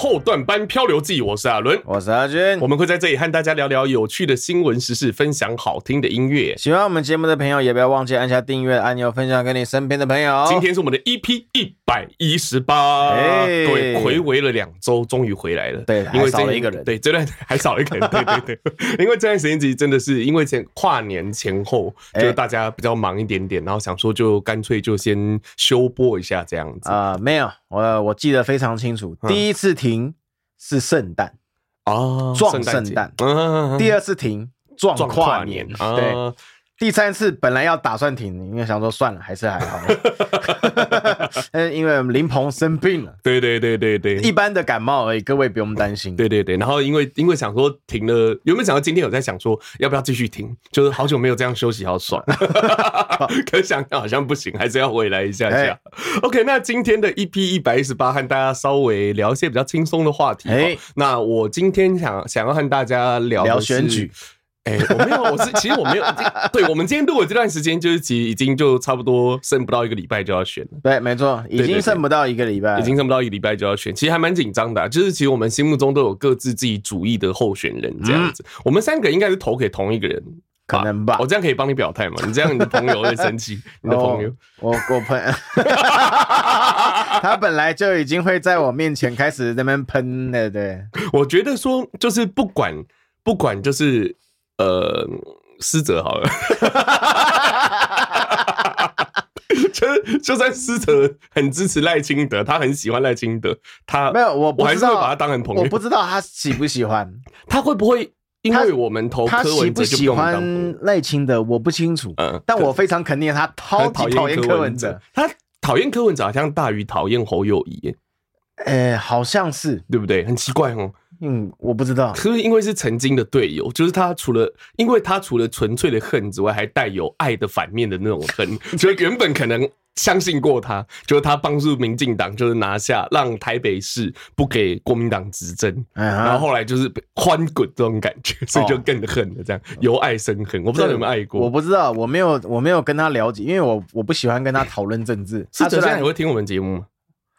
后段班漂流记，我是阿伦，我是阿军，我们会在这里和大家聊聊有趣的新闻时事，分享好听的音乐。喜欢我们节目的朋友，也不要忘记按下订阅按钮，分享给你身边的朋友。今天是我们的 EP 一百一十八，各位睽违了两周，终于回来了。对，因为少了一个人，对，这段 还少了一个人，对对对，因为这段时间其实真的是因为前跨年前后，就大家比较忙一点点，然后想说就干脆就先休播一下这样子。啊、呃，没有，我我记得非常清楚，第一次停。是圣诞哦，撞圣诞。第二次停撞跨年，对。第三次本来要打算停，因为想说算了，还是还好。嗯，因为林鹏生病了。对对对对对，一般的感冒而已，各位不用担心。对对对，然后因为因为想说停了，有没有想到今天有在想说要不要继续停？就是好久没有这样休息，好爽。可想好像不行，还是要回来一下下。OK，那今天的 EP 一百一十八，和大家稍微聊一些比较轻松的话题。哎，那我今天想想要和大家聊聊选举。哎、欸，我没有，我是其实我没有，对，我们今天录的这段时间，就是其实已经就差不多剩不到一个礼拜就要选了。对，没错，已经剩不到一个礼拜，已经剩不到一个礼拜就要选，其实还蛮紧张的、啊。就是其实我们心目中都有各自自己主意的候选人，这样子。嗯、我们三个应该是投给同一个人，可能吧？我这样可以帮你表态吗？你这样你的朋友会生气，你的朋友，我我朋，他本来就已经会在我面前开始在那边喷了。对，我觉得说就是不管不管就是。呃，思哲好了，就就算思哲很支持赖清德，他很喜欢赖清德，他没有我，我还是会把他当成朋友。我不知道他喜不喜欢，他会不会因为我们投柯文哲就不喜欢赖清德？我不清楚，嗯，但我非常肯定他超级讨厌柯文哲，他讨厌柯文哲好像大于讨厌侯友谊，哎，好像是对不对？很奇怪哦。嗯，我不知道，可是因为是曾经的队友，就是他除了，因为他除了纯粹的恨之外，还带有爱的反面的那种恨，所以原本可能相信过他，就是他帮助民进党，就是拿下让台北市不给国民党执政，然后后来就是翻滚这种感觉，所以就更恨了，这样由爱生恨。我不知道你有没有爱过，我不知道，我没有，我没有跟他了解，因为我我不喜欢跟他讨论政治。他现在你会听我们节目吗？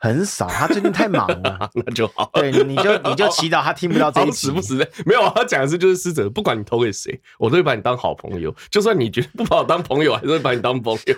很少，他最近太忙了，那就好。对，你就你就祈祷他听不到这一集，时不时的没有。他讲的是就是师者，不管你投给谁，我都会把你当好朋友。就算你觉得不把我当朋友，还是会把你当朋友。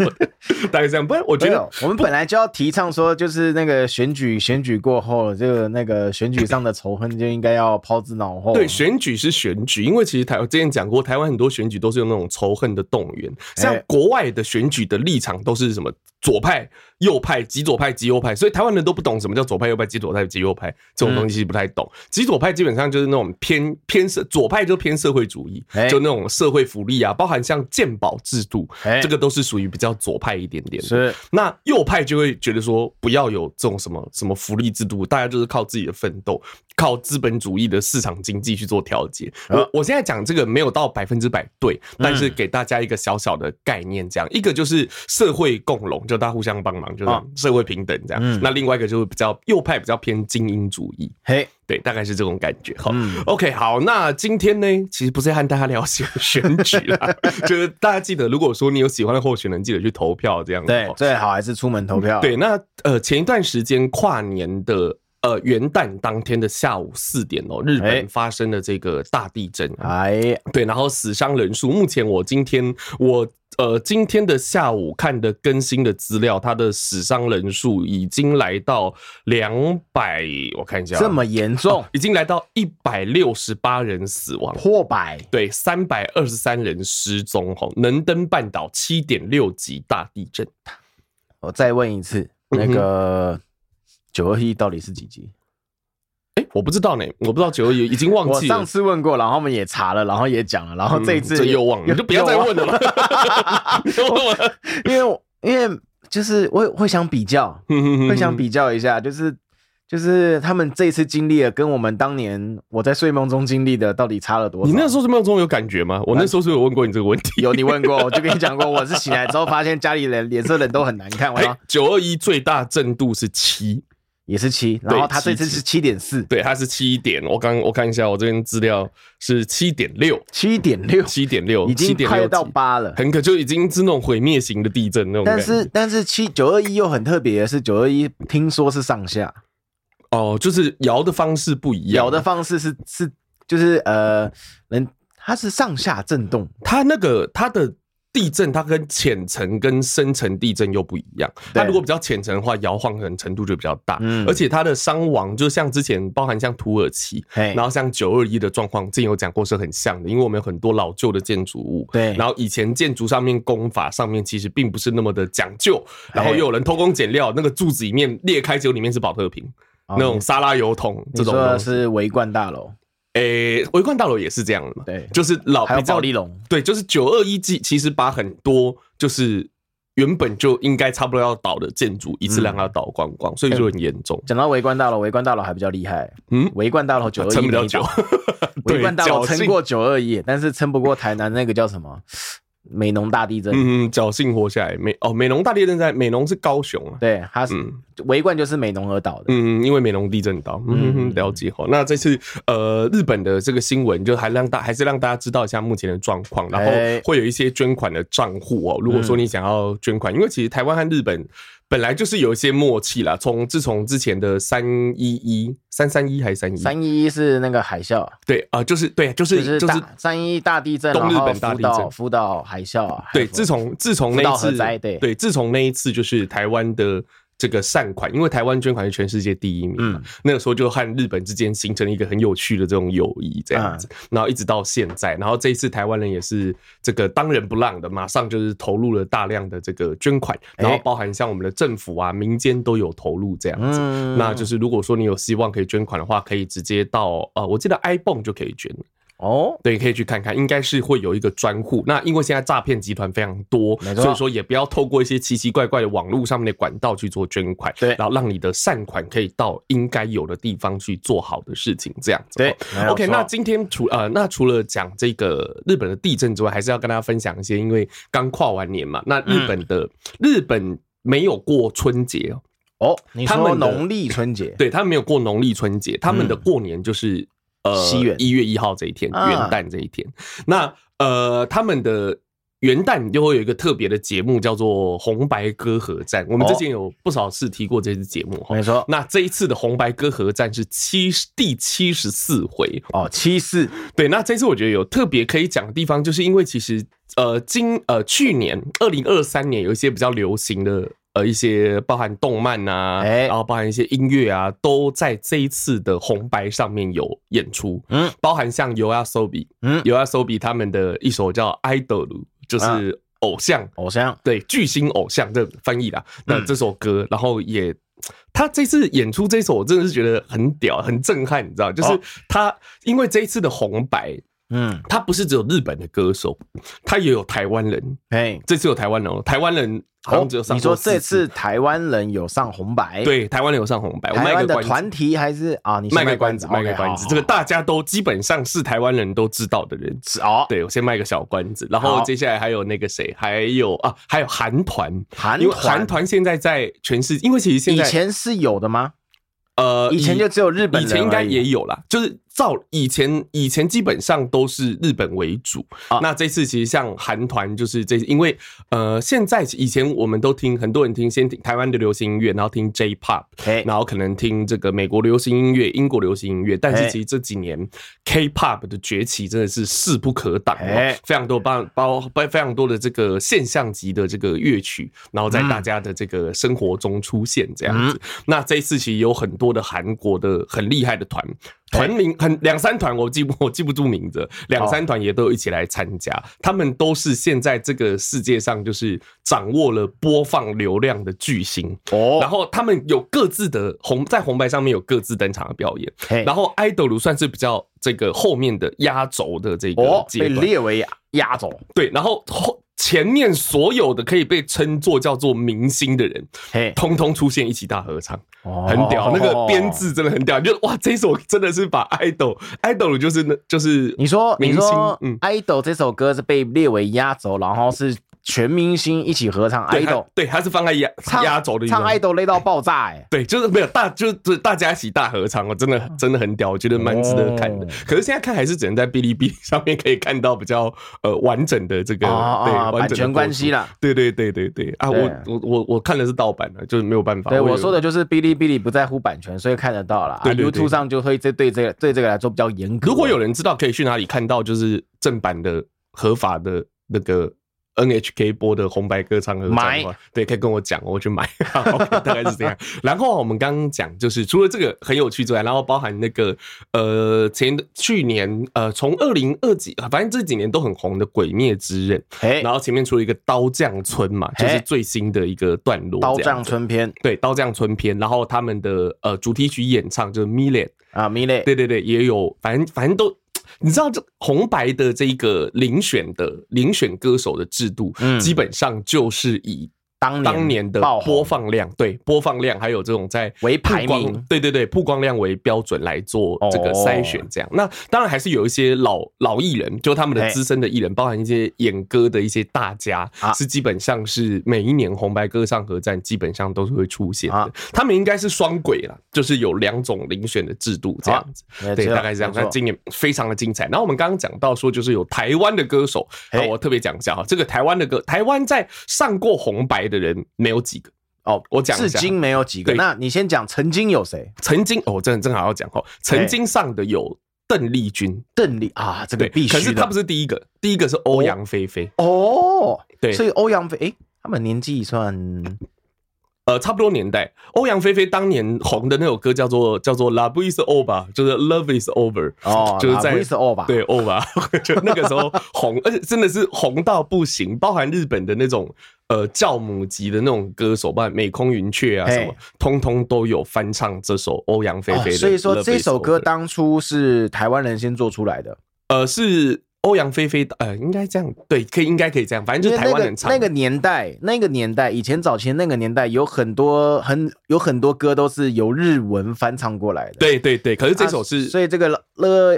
大概这样。不然我觉得我们本来就要提倡说，就是那个选举选举过后，这个那个选举上的仇恨就应该要抛之脑后。对，选举是选举，因为其实台我之前讲过，台湾很多选举都是用那种仇恨的动员。像国外的选举的立场都是什么左派、右派、极左派、极右派，所以台湾人都不懂什么叫。左派、右派、极左派、极右派这种东西不太懂。极左派基本上就是那种偏偏社，左派就偏社会主义，就那种社会福利啊，包含像健保制度，这个都是属于比较左派一点点的。是，那右派就会觉得说，不要有这种什么什么福利制度，大家就是靠自己的奋斗，靠资本主义的市场经济去做调节。我我现在讲这个没有到百分之百对，但是给大家一个小小的概念，这样一个就是社会共荣，就大家互相帮忙，就是社会平等这样。那另外一个就是比较。右派比较偏精英主义，嘿，对，大概是这种感觉。好，OK，好，那今天呢，其实不是要和大家聊选 选举啦，就是大家记得，如果说你有喜欢的候选人，记得去投票，这样子。对，最好还是出门投票。对，那呃，前一段时间跨年的呃元旦当天的下午四点哦，日本发生了这个大地震，哎，对，然后死伤人数，目前我今天我。呃，今天的下午看的更新的资料，他的死伤人数已经来到两百，我看一下，这么严重，哦，已经来到一百六十八人死亡，破百，对，三百二十三人失踪。吼，能登半岛七点六级大地震。我再问一次，那个九二一到底是几级？哎，我不知道呢，我不知道九二一已经忘记了。我上次问过，然后我们也查了，然后也讲了，然后这一次又忘了，你就不要再问了吧。因为因为就是我会想比较，会想比较一下，就是就是他们这一次经历了跟我们当年我在睡梦中经历的到底差了多少？你那时候睡梦中有感觉吗？我那时候是有问过你这个问题，有你问过，我就跟你讲过，我是醒来之后发现家里人脸色人都很难看。九二一最大震度是七。也是七，然后它这次是七点四，对，它是七点。我刚我看一下，我这边资料是七点六，七点六，七点六，已经快到八了，很可就已经是那种毁灭型的地震那种。但是但是七九二一又很特别的是九二一，听说是上下，哦，就是摇的方式不一样，摇的方式是是就是呃，能它是上下震动，它那个它的。地震它跟浅层跟深层地震又不一样，它如果比较浅层的话，摇晃可能程度就比较大，嗯，而且它的伤亡就像之前包含像土耳其，然后像九二一的状况，之前有讲过是很像的，因为我们有很多老旧的建筑物，对，然后以前建筑上面工法上面其实并不是那么的讲究，然后又有人偷工减料，那个柱子里面裂开之后里面是保特瓶，那种沙拉油桶这种，是维冠大楼。诶、欸，维冠大楼也是这样的嘛？对，就是老还有保利龙，对，就是九二一季，其实把很多就是原本就应该差不多要倒的建筑，一次让它倒光光，嗯、所以就很严重。讲、欸、到维冠大楼，维冠大楼还比较厉害。嗯，维冠大楼九二一撑不了久，维冠大楼撑过九二一，但是撑不过台南那个叫什么？美浓大地震，嗯，侥幸活下来。美哦，美浓大地震在美浓是高雄啊，对，它是围冠就是美浓而倒的，嗯，因为美浓地震倒，嗯，了解哈。那这次呃，日本的这个新闻就还让大还是让大家知道一下目前的状况，然后会有一些捐款的账户哦。如果说你想要捐款，因为其实台湾和日本。本来就是有一些默契啦，从自从之前的三一一三三一还是三一三一一是那个海啸，对啊、呃，就是对，就是就是三一大地震，东日本大地震，福岛海啸啊，对，自从自从那一次对。对，自从那一次就是台湾的。这个善款，因为台湾捐款是全世界第一名，嗯，那个时候就和日本之间形成了一个很有趣的这种友谊，这样子，然后一直到现在，然后这一次台湾人也是这个当仁不让的，马上就是投入了大量的这个捐款，然后包含像我们的政府啊、民间都有投入这样子，那就是如果说你有希望可以捐款的话，可以直接到呃，我记得 ibon 就可以捐。哦，对，可以去看看，应该是会有一个专户。那因为现在诈骗集团非常多，所以说也不要透过一些奇奇怪怪的网络上面的管道去做捐款，对，然后让你的善款可以到应该有的地方去做好的事情，这样子。对，OK。那今天除呃，那除了讲这个日本的地震之外，还是要跟大家分享一些，因为刚跨完年嘛，那日本的、嗯、日本没有过春节哦，你说农历春节，对，他们没有过农历春节，他们的过年就是。呃，一月一号这一天，元旦这一天，那呃，他们的元旦就会有一个特别的节目，叫做红白歌合战。我们之前有不少次提过这支节目，没错。那这一次的红白歌合战是七第七十四回哦，七四。对，那这次我觉得有特别可以讲的地方，就是因为其实呃，今呃去年二零二三年有一些比较流行的。呃，一些包含动漫啊，然后包含一些音乐啊，都在这一次的红白上面有演出。嗯，包含像 YOASOBI，嗯，YOASOBI 他们的一首叫《idol》，就是偶像，偶像，对，巨星偶像的翻译啦。那这首歌，然后也他这次演出这首，我真的是觉得很屌，很震撼，你知道，就是他因为这一次的红白。嗯，他不是只有日本的歌手，他也有台湾人。哎，这次有台湾人哦，台湾人好像只有上。你说这次台湾人有上红白？对，台湾人有上红白。我卖个团体还是啊？你卖个关子，卖个关子。这个大家都基本上是台湾人都知道的人。是哦，对，我先卖个小关子，然后接下来还有那个谁，还有啊，还有韩团。韩团，韩团现在在全世界，因为其实现在以前是有的吗？呃，以前就只有日本，以前应该也有啦，就是。照以前以前基本上都是日本为主，啊、那这次其实像韩团就是这，因为呃现在以前我们都听很多人听先听台湾的流行音乐，然后听 J-pop，然后可能听这个美国流行音乐、英国流行音乐，但是其实这几年 K-pop 的崛起真的是势不可挡，非常多包包包非常多的这个现象级的这个乐曲，然后在大家的这个生活中出现这样子。那这一次其实有很多的韩国的很厉害的团。团名很两三团，我记不 我记不住名字，两三团也都有一起来参加。他们都是现在这个世界上就是掌握了播放流量的巨星哦。然后他们有各自的红在红白上面有各自登场的表演。然后 idol 算是比较这个后面的压轴的这个被列为压轴。对，然后后。前面所有的可以被称作叫做明星的人，通通出现一起大合唱，很屌。那个编制真的很屌，就哇，这首真的是把 idol idol 就是那就是你说你说嗯，idol 这首歌是被列为压轴，然后是全明星一起合唱对 idol，对，他是放在压压轴的，唱 idol 累到爆炸哎、欸，对，就是没有大，就是大家一起大合唱哦，真的真的很屌，我觉得蛮值得看的。哦、可是现在看还是只能在哔哩哔哩上面可以看到比较呃完整的这个哦对、哦、版权关系啦，对对对对对啊，我我我我看的是盗版的，就是没有办法。对，我说的就是哔哩哔哩不在乎版权，所以看得到啦。对，YouTube 上就会这对这个对这个来说比较严格。如果有人知道可以去哪里看到，就是正版的合法的那个。NHK 播的红白歌唱合唱的话，对，可以跟我讲，我去买。大概是这样。然后我们刚刚讲，就是除了这个很有趣之外，然后包含那个呃前去年呃从二零二几，反正这几年都很红的《鬼灭之刃》，然后前面出了一个刀匠村嘛，就是最新的一个段落，刀匠村篇，对，刀匠村篇。然后他们的呃主题曲演唱就是 Millet 啊，Milet，对对对，也有，反正反正都。你知道这红白的这个遴选的遴选歌手的制度，基本上就是以。当当年的播放量，对播放量，还有这种在为排名，对对对，曝光量为标准来做这个筛选，这样。那当然还是有一些老老艺人，就他们的资深的艺人，包含一些演歌的一些大家，是基本上是每一年红白歌唱合战基本上都是会出现的。他们应该是双轨啦，就是有两种遴选的制度这样子。对，大概是这样。那今年非常的精彩。然后我们刚刚讲到说，就是有台湾的歌手，我特别讲一下哈，这个台湾的歌，台湾在上过红白的人没有几个哦，我讲至今没有几个。那你先讲曾经有谁？曾经哦，正正好要讲哦，曾经上的有邓丽君，邓丽啊，这个必须。可是他不是第一个，第一个是欧阳菲菲哦。对，所以欧阳菲，哎，他们年纪算呃差不多年代。欧阳菲菲当年红的那首歌叫做叫做 Love is over，就是 Love is over 哦，就是在 Love is over，对 over，就那个时候红，而且真的是红到不行，包含日本的那种。呃，教母级的那种歌手，包括美空云雀啊，什么，通通都有翻唱这首欧阳菲菲的。所以说，这首歌当初是台湾人先做出来的。呃，是欧阳菲菲的，呃，应该这样，对，可以，应该可以这样，反正就是台湾人唱。那个年代，那个年代，以前早期那个年代，有很多很有很多歌都是由日文翻唱过来的。对对对，可是这首是，所以这个了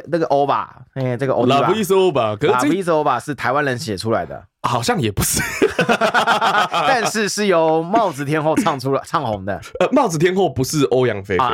那个欧巴，哎，这个欧巴，拉布伊斯欧巴，可是拉布伊斯欧巴是台湾人写出来的。好像也不是，但是是由帽子天后唱出了唱红的。呃，帽子天后不是欧阳菲菲，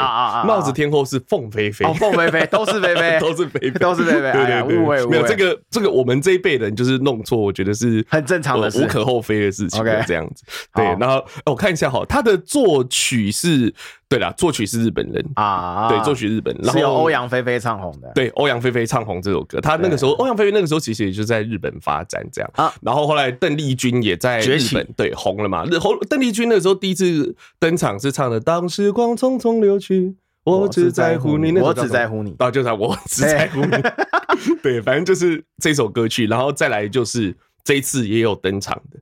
帽子天后是凤飞飞。哦，凤飞飞 都是菲菲，都是菲菲，都是菲菲。对对对，误会误会。没有这个这个，我们这一辈人就是弄错，我觉得是很正常的，无可厚非的事情。OK，这样子，对。然后我看一下哈，他的作曲是。对啦，作曲是日本人啊，对，作曲日本，然后欧阳菲菲唱红的。对，欧阳菲菲唱红这首歌，他那个时候，欧阳菲菲那个时候其实也就在日本发展这样啊。然后后来邓丽君也在日本对红了嘛。然后邓丽君那个时候第一次登场是唱的《当时光匆匆流去，我只在乎你》，我只在乎你，啊，就是我只在乎你。对，反正就是这首歌曲，然后再来就是这一次也有登场的。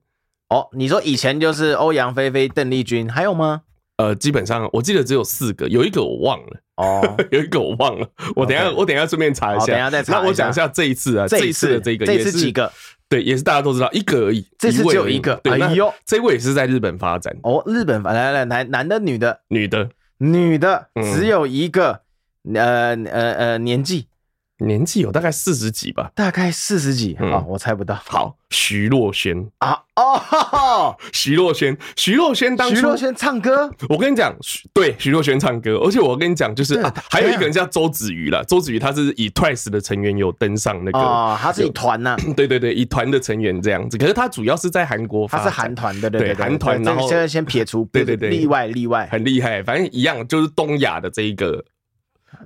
哦，你说以前就是欧阳菲菲、邓丽君，还有吗？呃，基本上我记得只有四个，有一个我忘了哦，有一个我忘了。我等下我等下顺便查一下，等下再查。那我讲一下这一次啊，这一次的这个，这次几个？对，也是大家都知道一个而已，这次只有一个。哎呦，这位也是在日本发展哦，日本发来来男男的女的女的女的只有一个，呃呃呃年纪。年纪有大概四十几吧，大概四十几啊，我猜不到。好，徐若瑄。啊，哦，徐若瑄，徐若瑄当初徐若瑄唱歌，我跟你讲，对，徐若瑄唱歌，而且我跟你讲，就是啊，还有一个人叫周子瑜啦，周子瑜他是以 Twice 的成员有登上那个，哦，他是以团呐，对对对，以团的成员这样子，可是他主要是在韩国，他是韩团的，对韩团，然后现在先撇除，对对对，例外例外，很厉害，反正一样，就是东亚的这一个。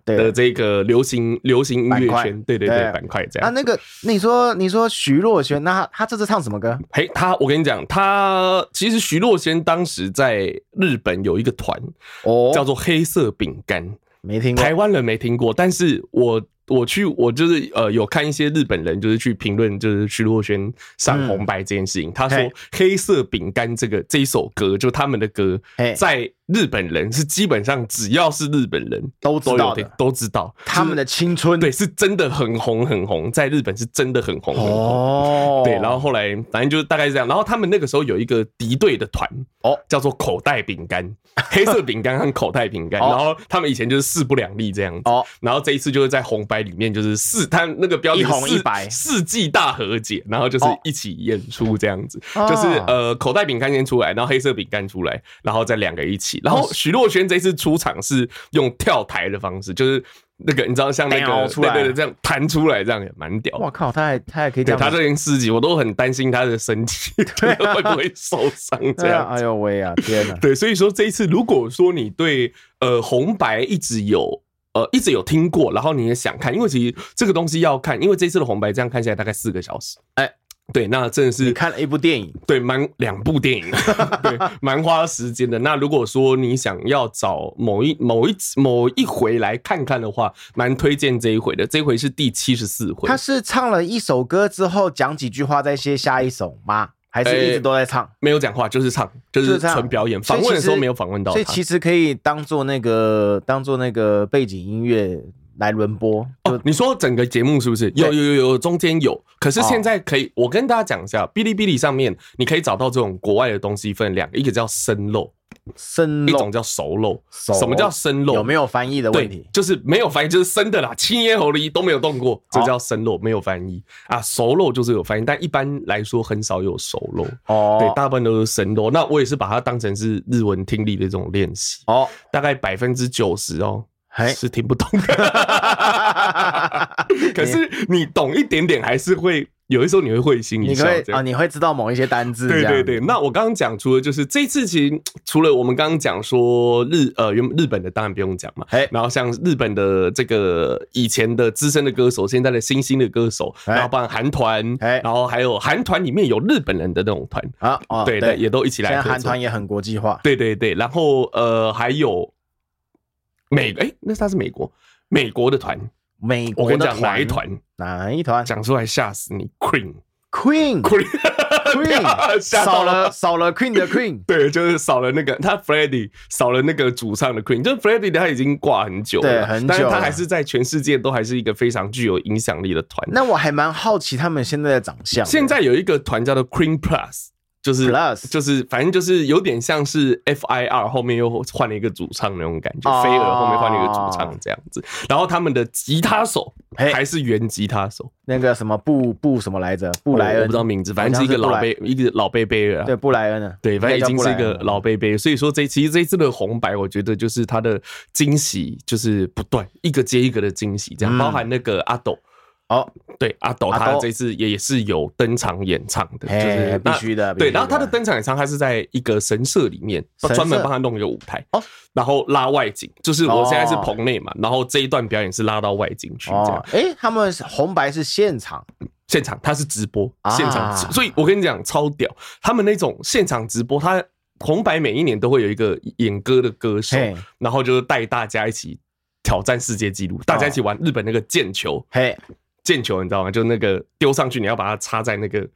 的这个流行流行音乐圈，对对对，板块这样。啊，那个你说你说徐若瑄，那他这次唱什么歌？嘿，他我跟你讲，他其实徐若瑄当时在日本有一个团哦，叫做黑色饼干，没听过，台湾人没听过，但是我。我去，我就是呃，有看一些日本人就是去评论，就是徐若瑄上红白这件事情。他说《黑色饼干》这个这一首歌，就他们的歌，在日本人是基本上只要是日本人都知道的，都知道他们的青春，对，是真的很红很红，在日本是真的很红很红。哦，对，然后后来反正就是大概是这样。然后他们那个时候有一个敌对的团，哦，叫做口袋饼干，黑色饼干和口袋饼干。然后他们以前就是势不两立这样子。哦，然后这一次就是在红白里面就是四，他那个标题一红一白世纪大和解，然后就是一起演出这样子，就是呃口袋饼干先出来，然后黑色饼干出来，然后再两个一起。然后徐若瑄这次出场是用跳台的方式，就是那个你知道像那个对对对这样弹出来，这样也蛮屌。我靠，他还他还可以这样。他这件事情我都很担心他的身体 会不会受伤这样。哎呦喂啊，天哪！对，所以说这一次如果说你对呃红白一直有呃一直有听过，然后你也想看，因为其实这个东西要看，因为这次的红白这样看起来大概四个小时。哎。对，那真的是你看了一部电影，对，蛮两部电影，对，蛮花时间的。那如果说你想要找某一某一某一回来看看的话，蛮推荐这一回的。这一回是第七十四回。他是唱了一首歌之后讲几句话再接下一首吗？还是一直都在唱？欸、没有讲话，就是唱，就是纯表演。访问的时候没有访问到他，所以其实可以当做那个当做那个背景音乐。来轮播哦，你说整个节目是不是？有有有有，中间有，可是现在可以，我跟大家讲一下，哔哩哔哩上面你可以找到这种国外的东西，分两个，一个叫生肉，生肉，一种叫熟肉。什么叫生肉？有没有翻译的问题？就是没有翻译，就是生的啦，七年猴梨都没有动过，这叫生肉，没有翻译啊。熟肉就是有翻译，但一般来说很少有熟肉哦，对，大部分都是生肉。那我也是把它当成是日文听力的这种练习哦，大概百分之九十哦。是听不懂的，可是你懂一点点，还是会有的时候你会会心一笑。啊，你会知道某一些单字。对对对，那我刚刚讲除了就是这次其实除了我们刚刚讲说日呃原日本的当然不用讲嘛，然后像日本的这个以前的资深的歌手，现在的新兴的歌手，然后包括韩团，然后还有韩团里面有日本人的那种团啊，对对，也都一起来。现在韩团也很国际化。对对对，然后呃还有。美哎、欸，那是他是美国美国的团，美国的团哪一团？哪一团？讲出来吓死你！Queen Queen Queen Queen 少了少了 Queen 的 Queen，对，就是少了那个他 Freddie 少了那个主唱的 Queen，就是 Freddie 他已经挂很久了，对，很久，但是他还是在全世界都还是一个非常具有影响力的团。那我还蛮好奇他们现在的长相。现在有一个团叫做 Queen Plus。就是 Plus，就是反正就是有点像是 FIR 后面又换了一个主唱那种感觉，飞儿后面换了一个主唱这样子。然后他们的吉他手还是原吉他手，那个什么布布什么来着？布莱恩，我不知道名字，反正是一个老贝一个老贝贝了。对，布莱恩啊，对，反正已经是一个老贝贝。所以说这其实这一次的红白，我觉得就是他的惊喜就是不断，一个接一个的惊喜，这样包含那个阿斗。哦，对，阿斗他这次也是有登场演唱的，就是必须的。对，然后他的登场演唱，他是在一个神社里面，专门帮他弄一个舞台，哦，然后拉外景，就是我现在是棚内嘛，然后这一段表演是拉到外景去这样。哎，他们红白是现场，现场他是直播，现场，所以我跟你讲超屌，他们那种现场直播，他红白每一年都会有一个演歌的歌手，然后就是带大家一起挑战世界纪录，大家一起玩日本那个剑球，嘿。毽球你知道吗？就那个丢上去，你要把它插在那个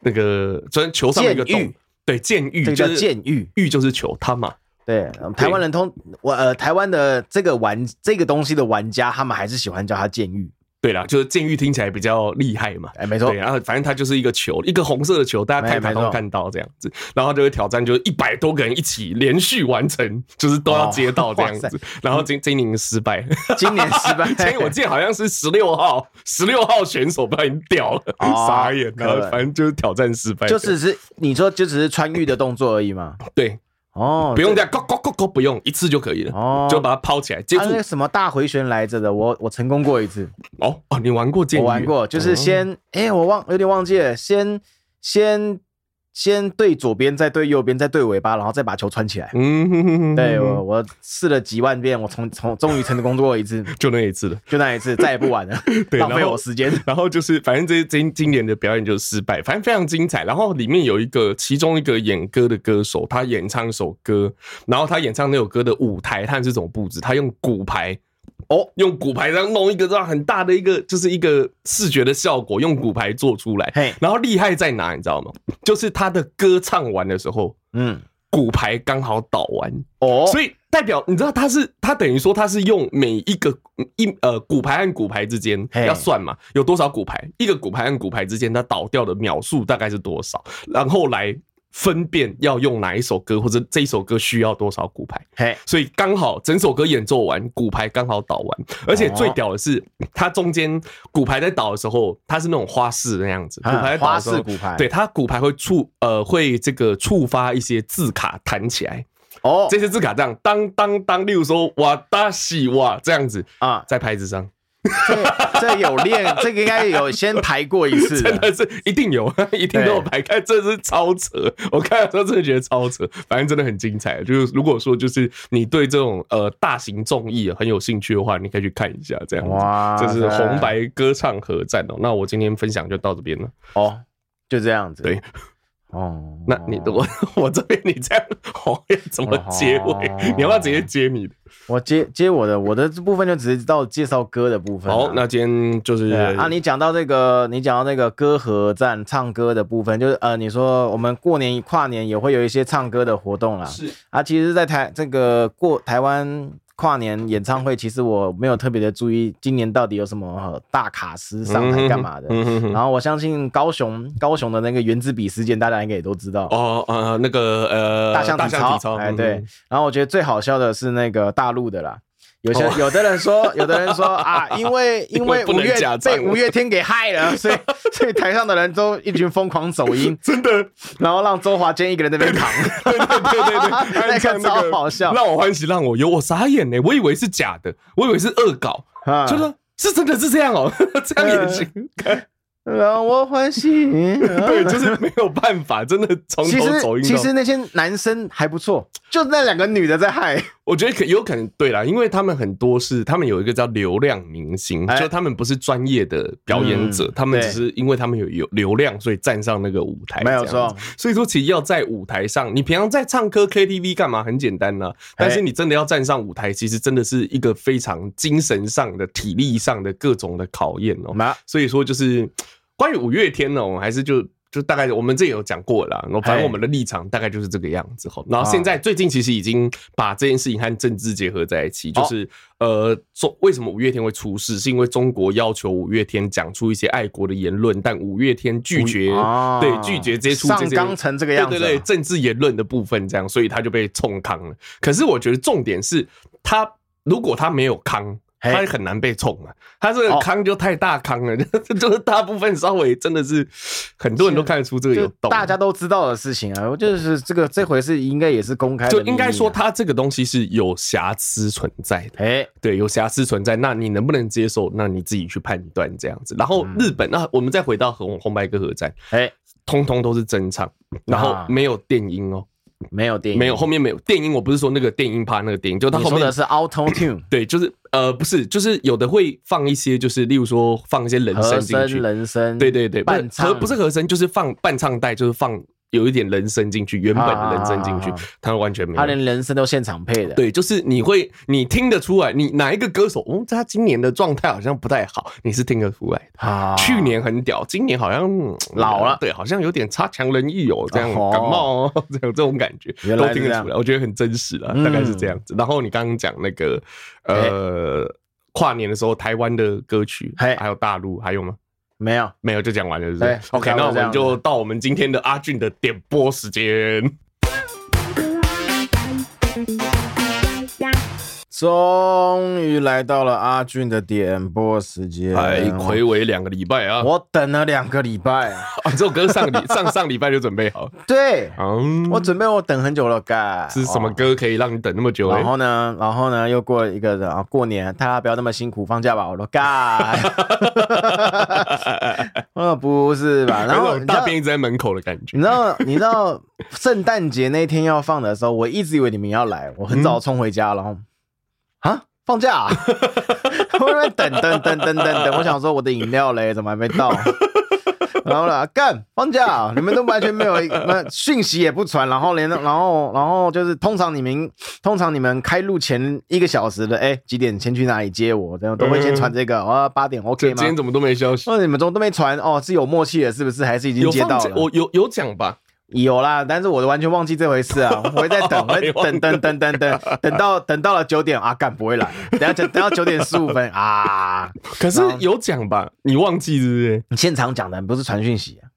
那个砖球上的一个洞。对，剑玉，这叫剑玉，玉就是球，他嘛。对，台湾人通我呃，台湾的这个玩这个东西的玩家，他们还是喜欢叫它剑玉。对啦，就是监狱听起来比较厉害嘛，哎，没错。对，然后反正它就是一个球，一个红色的球，大家台台都看到这样子，然后就会挑战，就是一百多个人一起连续完成，就是都要接到这样子。然后今今年失败，今年失败，今年我记得好像是十六号，十六号选手不小心掉了，傻眼。然后反正就是挑战失败，就只是你说就只是穿越的动作而已嘛。对。哦，不用这样，咕咕咕咕，不用一次就可以了。哦，就把它抛起来，接住。那个什么大回旋来着的，我我成功过一次。哦哦，你玩过剑？我玩过，就是先，哎，我忘有点忘记了，先先。先对左边，再对右边，再对尾巴，然后再把球穿起来。嗯哼哼哼，对，我我试了几万遍，我从从终于成功做过一次，就那一次了，就那一次，再也不玩了，对，浪费我时间。然后就是，反正这今今年的表演就是失败，反正非常精彩。然后里面有一个，其中一个演歌的歌手，他演唱一首歌，然后他演唱那首歌的舞台，他是怎么布置，他用骨牌。哦，用骨牌这样弄一个这样很大的一个，就是一个视觉的效果，用骨牌做出来。嘿，然后厉害在哪，你知道吗？就是他的歌唱完的时候，嗯，骨牌刚好倒完哦，所以代表你知道他是他等于说他是用每一个一呃骨牌和骨牌之间要算嘛，有多少骨牌，一个骨牌和骨牌之间它倒掉的秒数大概是多少，然后来。分辨要用哪一首歌，或者这一首歌需要多少骨牌，嘿，所以刚好整首歌演奏完，骨牌刚好倒完，而且最屌的是，它中间骨牌在倒的时候，它是那种花式的那样子，骨牌在倒的时候，花式骨牌，对，它骨牌会触呃会这个触发一些字卡弹起来，哦，这些字卡这样当当当，例如说哇大西哇这样子啊，在拍子上。这这有练，这个应该有先排过一次，真的是一定有，一定都有排开，这是超扯。我看的时候真的觉得超扯，反正真的很精彩。就是如果说就是你对这种呃大型综艺很有兴趣的话，你可以去看一下这样子。哇，这是红白歌唱合战哦。那我今天分享就到这边了。哦，就这样子。对。哦，那你我 我这边你这样，我要怎么结尾？哦、你要不要直接接你的？我接接我的，我的这部分就直接到介绍歌的部分。好，那今天就是啊，你讲到这个，你讲到那个歌合站唱歌的部分，就是呃，你说我们过年跨年也会有一些唱歌的活动啦。是啊，其实，在台这个过台湾。跨年演唱会，其实我没有特别的注意今年到底有什么大卡司上台干嘛的。然后我相信高雄高雄的那个原子笔事件，大家应该也都知道。哦，呃，那个呃，大象体操，哎，对。然后我觉得最好笑的是那个大陆的啦。有些有的人说，有的人说啊，因为 因为五月被五月天给害了，所以所以台上的人都一群疯狂走音，真的。然后让周华健一个人在那边扛，对对对那个超好笑，让我欢喜让我忧，我傻眼呢，我以为是假的，我以为是恶搞，就说是真的是这样哦，这样也行。让我欢喜，对，就是没有办法，真的从头走音。其实那些男生还不错，就那两个女的在害。我觉得可有可能对啦，因为他们很多是他们有一个叫流量明星，就他们不是专业的表演者，他们只是因为他们有有流量，所以站上那个舞台。没有错，所以说其实要在舞台上，你平常在唱歌 KTV 干嘛？很简单呢，但是你真的要站上舞台，其实真的是一个非常精神上的、体力上的各种的考验哦。所以说就是。关于五月天呢，我们还是就就大概我们这也有讲过了，然后反正我们的立场大概就是这个样子哈。然后现在最近其实已经把这件事情和政治结合在一起，就是呃，中为什么五月天会出事，是因为中国要求五月天讲出一些爱国的言论，但五月天拒绝，对，拒绝接触这些上纲成这个样子，对对对，政治言论的部分这样，所以他就被冲康了。可是我觉得重点是他如果他没有康。他很难被冲啊，他这个坑就太大坑了，哦、就是大部分稍微真的是很多人都看得出这个有洞，大家都知道的事情啊。我就是这个这回是应该也是公开的，就应该说他这个东西是有瑕疵存在的。哎，对，有瑕疵存在，那你能不能接受？那你自己去判断这样子。然后日本，那我们再回到红红白歌合战，哎，通通都是真唱，然后没有电音哦。没有电音，没有后面没有电音。我不是说那个电音趴那个电音，就他后面说的是 Auto Tune，对，就是呃不是，就是有的会放一些，就是例如说放一些人声进去，人声，对对对，不是和，不是和声，就是放伴唱带，就是放。有一点人声进去，原本的人声进去，他完全没有，他连人声都现场配的。对，就是你会，你听得出来，你哪一个歌手，哦，他今年的状态好像不太好，你是听得出来的。去年很屌，今年好像老了，对，好像有点差强人意哦，这样感冒，这样这种感觉都听得出来，我觉得很真实啊，大概是这样子。然后你刚刚讲那个，呃，跨年的时候，台湾的歌曲，还有大陆，还有吗？没有，没有就讲完了，是不是？OK，那我们就到我们今天的阿俊的点播时间。终于来到了阿俊的点播时间，哎睽违两个礼拜啊！我等了两个礼拜啊！这首歌上礼 上上礼拜就准备好，对，嗯，我准备我等很久了，嘎是什么歌可以让你等那么久？然后呢，然后呢，又过了一个人啊，过年，大家不要那么辛苦，放假吧，我说干，呃，不是吧？然后大便一直在门口的感觉，你知道？你知道圣诞节那天要放的时候，我一直以为你们要来，我很早冲回家，然后。啊，放假啊！我在等等等等等等，我想说我的饮料嘞，怎么还没到？然后呢，干放假，你们都完全没有，那讯息也不传，然后连然后然后就是通常你们通常你们开路前一个小时的，哎，几点先去哪里接我？这样都会先传这个，哦，八点 OK 吗？今天怎么都没消息？哦，你们怎么都没传？哦，是有默契的，是不是？还是已经接到了？我有有讲吧？有啦，但是我完全忘记这回事啊！我会在等，我会等等等等等等到等到了九点啊，干不会来，等下 等等到九点十五分啊。可是有讲吧？你忘记是不是？你现场讲的不是传讯息啊？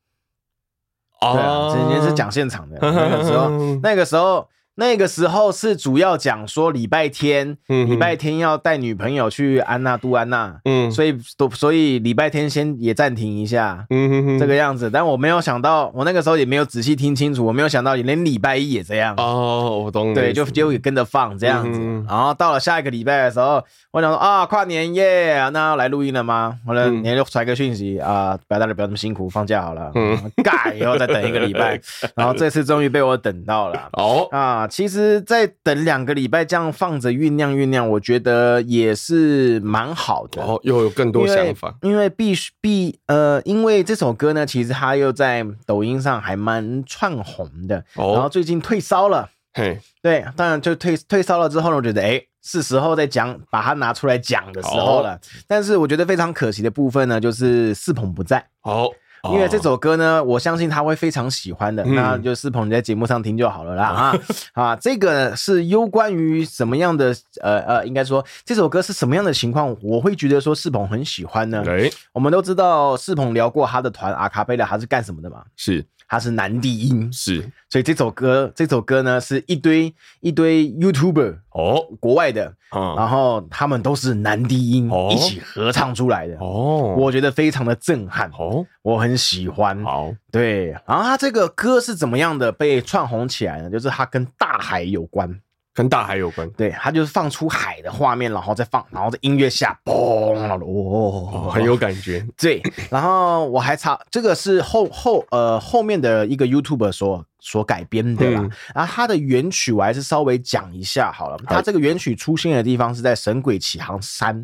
哦，今天是讲现场的。那个时候，那个时候。那个时候是主要讲说礼拜天，礼拜天要带女朋友去安娜杜安娜，嗯，所以都所以礼拜天先也暂停一下，嗯哼哼，这个样子。但我没有想到，我那个时候也没有仔细听清楚，我没有想到连礼拜一也这样。哦，我懂。对，就就也跟着放这样子。然后到了下一个礼拜的时候，我想说啊，跨年夜，那要来录音了吗？后来，你就传个讯息啊，不要大家不要那么辛苦，放假好了。嗯，盖以后再等一个礼拜，然后这次终于被我等到了。哦啊。其实，在等两个礼拜这样放着酝酿酝酿，我觉得也是蛮好的。哦，又有更多想法。因为必须必呃，因为这首歌呢，其实它又在抖音上还蛮串红的。哦。然后最近退烧了。嘿。对，当然就退退烧了之后呢，我觉得哎，是时候再讲，把它拿出来讲的时候了。哦。但是我觉得非常可惜的部分呢，就是四鹏不在。哦。因为这首歌呢，我相信他会非常喜欢的，嗯、那就四鹏你在节目上听就好了啦啊 啊！这个是有关于什么样的呃呃，应该说这首歌是什么样的情况，我会觉得说世鹏很喜欢呢？对，我们都知道世鹏聊过他的团阿卡贝拉，他是干什么的嘛？是。他是男低音，是，所以这首歌，这首歌呢，是一堆一堆 YouTuber 哦，国外的，嗯，然后他们都是男低音一起合唱出来的。哦，我觉得非常的震撼哦，我很喜欢，好，对，然后他这个歌是怎么样的被串红起来呢？就是它跟大海有关。跟大海有关，对，它就是放出海的画面，然后再放，然后在音乐下，嘣，哦，很有感觉。对，然后我还查，这个是后后呃后面的一个 YouTuber 所所改编的啦。嗯、然后它的原曲我还是稍微讲一下好了。它这个原曲出现的地方是在《神鬼奇航三》。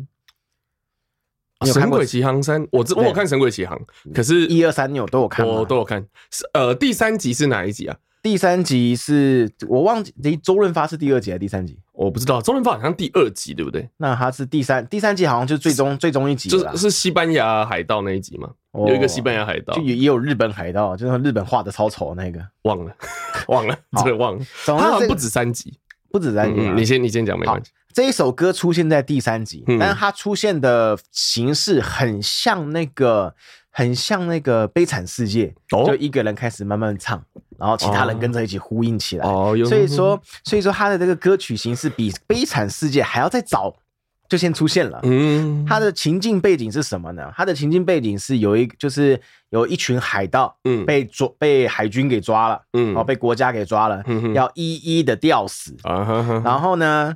啊，《神鬼奇航三》，我我有看《神鬼奇航》，可是一二三你有都有看？我都有看。是呃，第三集是哪一集啊？第三集是我忘记，诶，周润发是第二集还是第三集？我不知道，周润发好像第二集，对不对？那他是第三，第三集好像就是最终最终一集，就是西班牙海盗那一集嘛？哦、有一个西班牙海盗，就也也有日本海盗，就是日本画的超丑那个，忘了，忘了，真的忘了。他好像不止三集，不止三集。嗯、你先，你先讲，没关系。这一首歌出现在第三集，嗯、但是它出现的形式很像那个。很像那个悲惨世界，就一个人开始慢慢唱，然后其他人跟着一起呼应起来。哦，所以说，所以说他的这个歌曲形式比悲惨世界还要再早就先出现了。嗯，他的情境背景是什么呢？他的情境背景是有一就是有一群海盗，嗯，被抓被海军给抓了，嗯，然后被国家给抓了，嗯，要一一的吊死。啊，然后呢，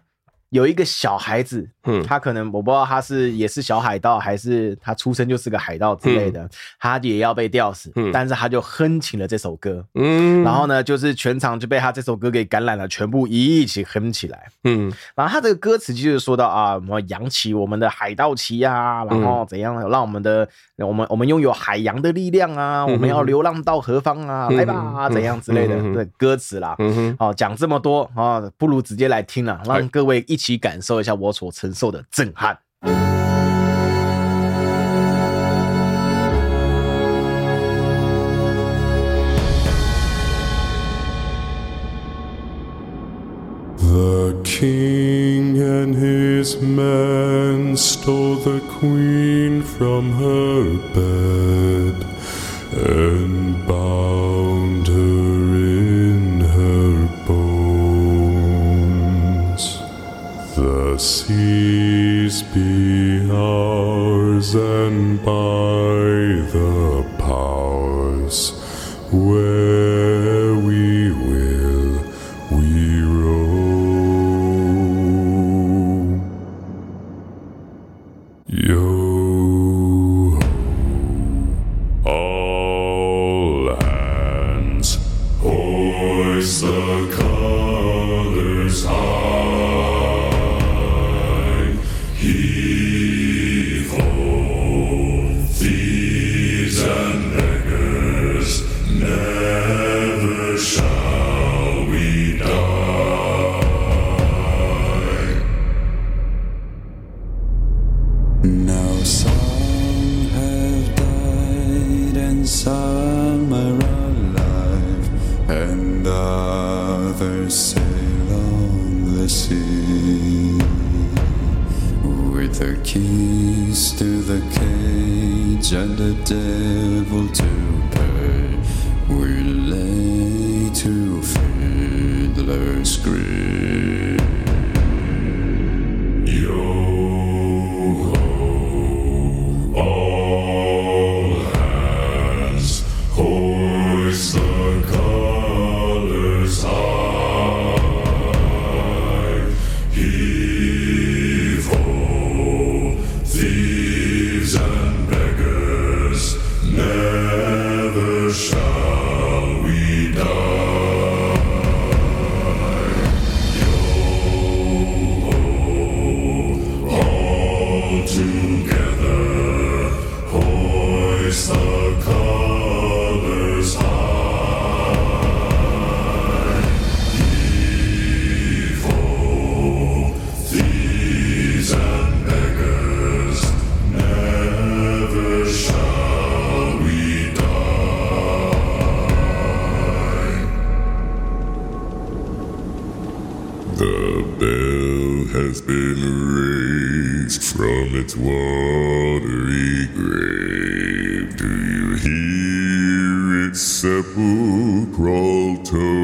有一个小孩子。嗯，他可能我不知道他是也是小海盗，还是他出生就是个海盗之类的，嗯、他也要被吊死。嗯，但是他就哼起了这首歌。嗯，然后呢，就是全场就被他这首歌给感染了，全部一起哼起来。嗯，然后他这个歌词就是说到啊，我们扬起我们的海盗旗啊，然后怎样让我们的我们我们拥有海洋的力量啊，我们要流浪到何方啊，来吧，怎样之类的对歌词啦。嗯哼，哦，讲这么多啊，不如直接来听了，让各位一起感受一下我所承受的震撼。The king and his men stole the queen from her bed and bound The sea be ours and by the devil to pay, we lay to fiddler's grave. who crawl to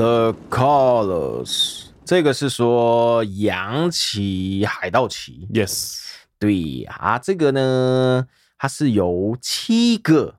the Colors，这个是说洋旗海盗旗。Yes，对啊，这个呢，它是由七个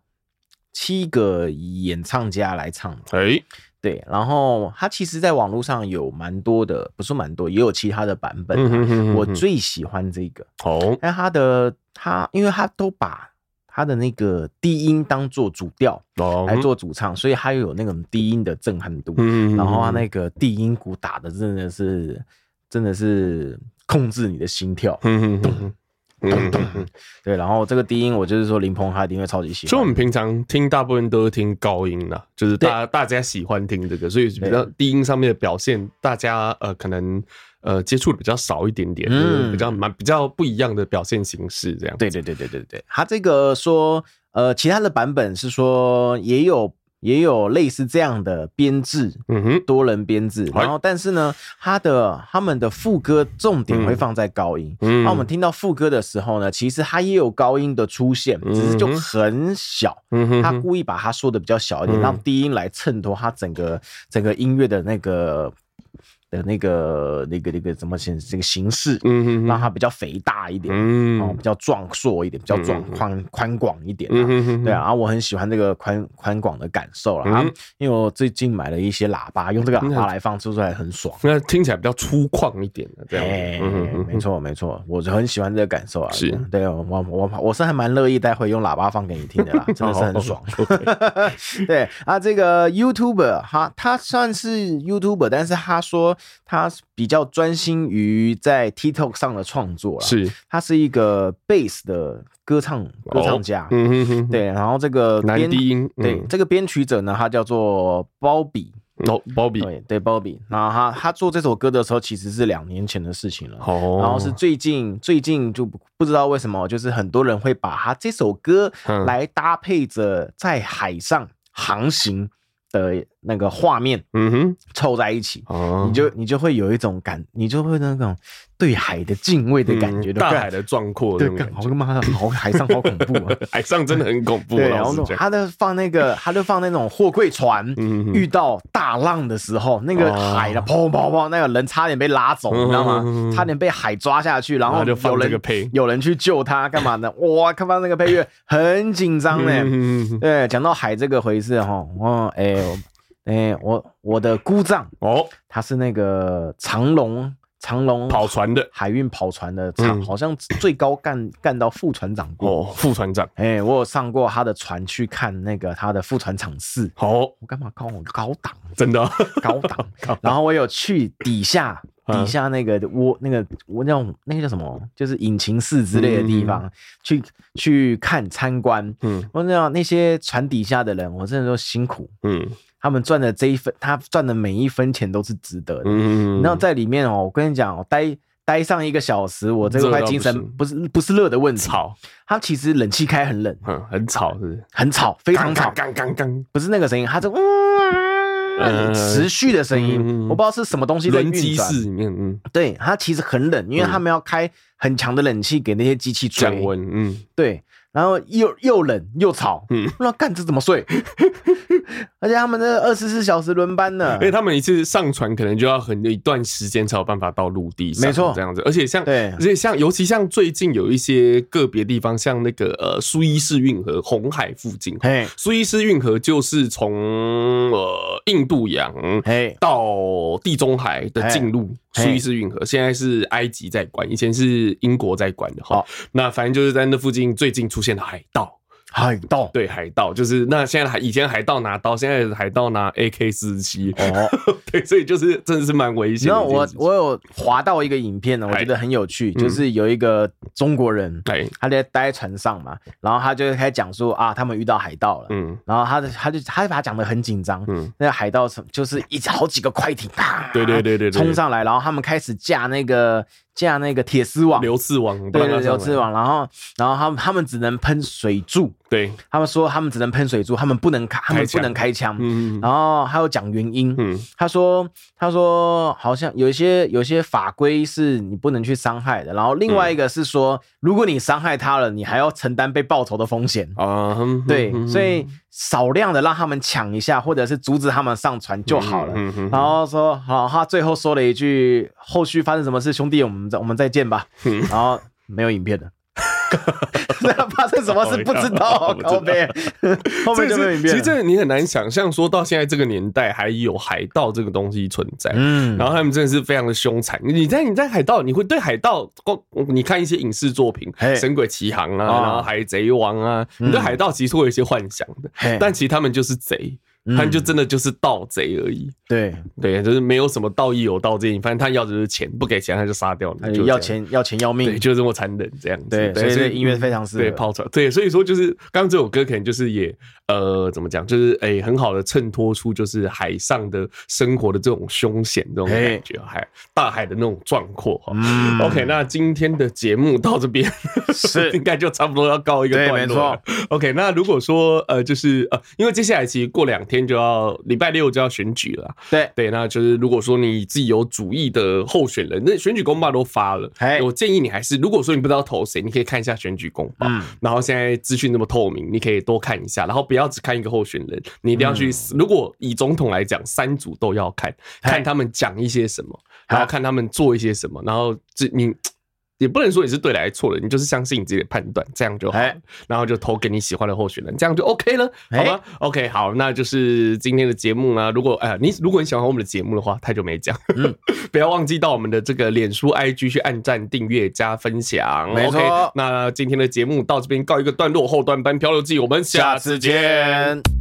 七个演唱家来唱的。哎，对，然后它其实在网络上有蛮多的，不是蛮多，也有其他的版本啊。嗯哼哼哼我最喜欢这个，哦，但它的它，因为它都把它的那个低音当做主调哦，来做主唱，所以它又有那种低音的震撼度。嗯，然后它那个低音鼓打的真的是，真的是控制你的心跳。嗯嗯嗯嗯嗯，对，然后这个低音，我就是说林鹏他一定会超级喜欢。所以我们平常听大部分都是听高音啦，就是大大家喜欢听这个，所以比较低音上面的表现，大家呃可能呃接触的比较少一点点，嗯，比较蛮比较不一样的表现形式这样。对对对对对对，他这个说呃其他的版本是说也有。也有类似这样的编制，嗯哼，多人编制，然后但是呢，他的他们的副歌重点会放在高音，嗯，那我们听到副歌的时候呢，其实他也有高音的出现，只是就很小，嗯哼，他故意把它说的比较小一点，让低音来衬托他整个整个音乐的那个。的那个、那个、那个怎么形这个形式，嗯，让它比较肥大一点，嗯，哦，比较壮硕一点，比较壮宽宽广一点，嗯对啊，我很喜欢这个宽宽广的感受了啊，因为我最近买了一些喇叭，用这个喇叭来放，出出来很爽，那听起来比较粗犷一点的，这样，哎，没错没错，我就很喜欢这个感受啊，是，对我我我是还蛮乐意待会用喇叭放给你听的啦，真的是很爽，对啊，这个 YouTuber 哈，他算是 YouTuber，但是他说。他比较专心于在 TikTok 上的创作了，是，他是一个 Bass 的歌唱歌唱家，嗯哼哼，对，然后这个男低音，对，这个编曲者呢，他叫做鲍比，哦，Bobby，对对，Bobby。然后他他做这首歌的时候，其实是两年前的事情了。哦，然后是最近最近就不知道为什么，就是很多人会把他这首歌来搭配着在海上航行的那个画面，嗯哼，凑在一起，哦，你就你就会有一种感，你就会那种对海的敬畏的感觉，大海的壮阔，对，好他妈的，好海上好恐怖啊，海上真的很恐怖。对，然后他就放那个，他就放那种货柜船遇到大浪的时候，那个海的砰砰砰，那个人差点被拉走，你知道吗？差点被海抓下去，然后有人有人去救他，干嘛呢？哇，看到那个配乐很紧张呢。对，讲到海这个回事哈，哦哎。哎，我我的姑丈哦，他是那个长龙长龙跑船的海运跑船的，长好像最高干干到副船长过哦，副船长。哎，我有上过他的船去看那个他的副船场试。好，我干嘛高高档？真的 高档。然后我有去底下底下那个我那个我那种那个叫什么，就是引擎室之类的地方去去看参观。嗯，我那那些船底下的人，我真的说辛苦。嗯。他们赚的这一分，他赚的每一分钱都是值得的。嗯，然后在里面哦，我跟你讲，待待上一个小时，我这个块精神不是不是热的问题。吵，它其实冷气开很冷，嗯，很吵，是不是？很吵，非常吵，刚刚刚，不是那个声音，它是嗯持续的声音，我不知道是什么东西在运转。嗯，对，它其实很冷，因为他们要开很强的冷气给那些机器吹降温，嗯，对。然后又又冷又吵，嗯，那干这怎么睡？而且他们的二十四小时轮班呢，因为他们一次上船可能就要很一段时间才有办法到陆地上，没错，这样子。而且像对，而且像尤其像最近有一些个别地方，像那个呃苏伊士运河红海附近，嘿，苏伊士运河就是从呃印度洋嘿。到地中海的近路。苏伊士运河。现在是埃及在管，以前是英国在管的哈。好。那反正就是在那附近最近出现的海盗。海盗。对海盗就是那现在海以前海盗拿刀，现在海盗拿 AK 四十七。哦，对，所以就是真的是蛮危险。然后我我有滑到一个影片呢，我觉得很有趣，就是有一个中国人，对，他在待在船上嘛，然后他就开始讲说啊，他们遇到海盗了，嗯，然后他的他就他就把他讲的很紧张，嗯，那个海盗就是一好几个快艇，啪，对对对对，冲上来，然后他们开始架那个。架那个铁丝网、流刺网，对对，流刺网，然后，然后他们他们只能喷水柱，对，他们说他们只能喷水柱，他们不能开，他们不能开枪，嗯，然后还有讲原因，嗯，他说他说好像有一些有一些法规是你不能去伤害的，然后另外一个是说，如果你伤害他了，你还要承担被报仇的风险。啊，对，所以。少量的让他们抢一下，或者是阻止他们上船就好了。嗯嗯、然后说好，他最后说了一句：“后续发生什么事，兄弟，我们再我们再见吧。嗯”然后没有影片了。那发生什么事不知道，后面 后面就没有影片。其实这你很难想象，说到现在这个年代还有海盗这个东西存在。嗯，然后他们真的是非常的凶残。你在你在海盗，你会对海盗，你看一些影视作品，《神鬼奇航》啊，然后《海贼王》啊，你对海盗其实会有一些幻想的，但其实他们就是贼。他就真的就是盗贼而已，对对，就是没有什么道义有道这一，反正他要的就是钱，不给钱他就杀掉你，就要钱要钱要命，对，就这么残忍这样子。对，所以这音乐非常适合对抛出来，对，所以说就是刚刚这首歌可能就是也呃怎么讲，就是哎很好的衬托出就是海上的生活的这种凶险这种感觉，海大海的那种壮阔哈。OK，那今天的节目到这边是 应该就差不多要告一个段落。OK，那如果说呃就是呃，因为接下来其实过两。天就要礼拜六就要选举了，对。对，那就是如果说你自己有主意的候选人，那选举公报都发了，嘿。我建议你还是，如果说你不知道投谁，你可以看一下选举公报，嗯、然后现在资讯那么透明，你可以多看一下，然后不要只看一个候选人，你一定要去，嗯、如果以总统来讲，三组都要看，看他们讲一些什么，然后看他们做一些什么，然后这你。也不能说你是对的还是错的，你就是相信你自己的判断，这样就好，然后就投给你喜欢的候选人，这样就 OK 了，好吗？OK，好，那就是今天的节目呢。如果哎，你如果你喜欢我们的节目的话，太久没讲，嗯，不要忘记到我们的这个脸书 IG 去按赞、订阅、加分享。没错，那今天的节目到这边告一个段落，后段班漂流记，我们下次见。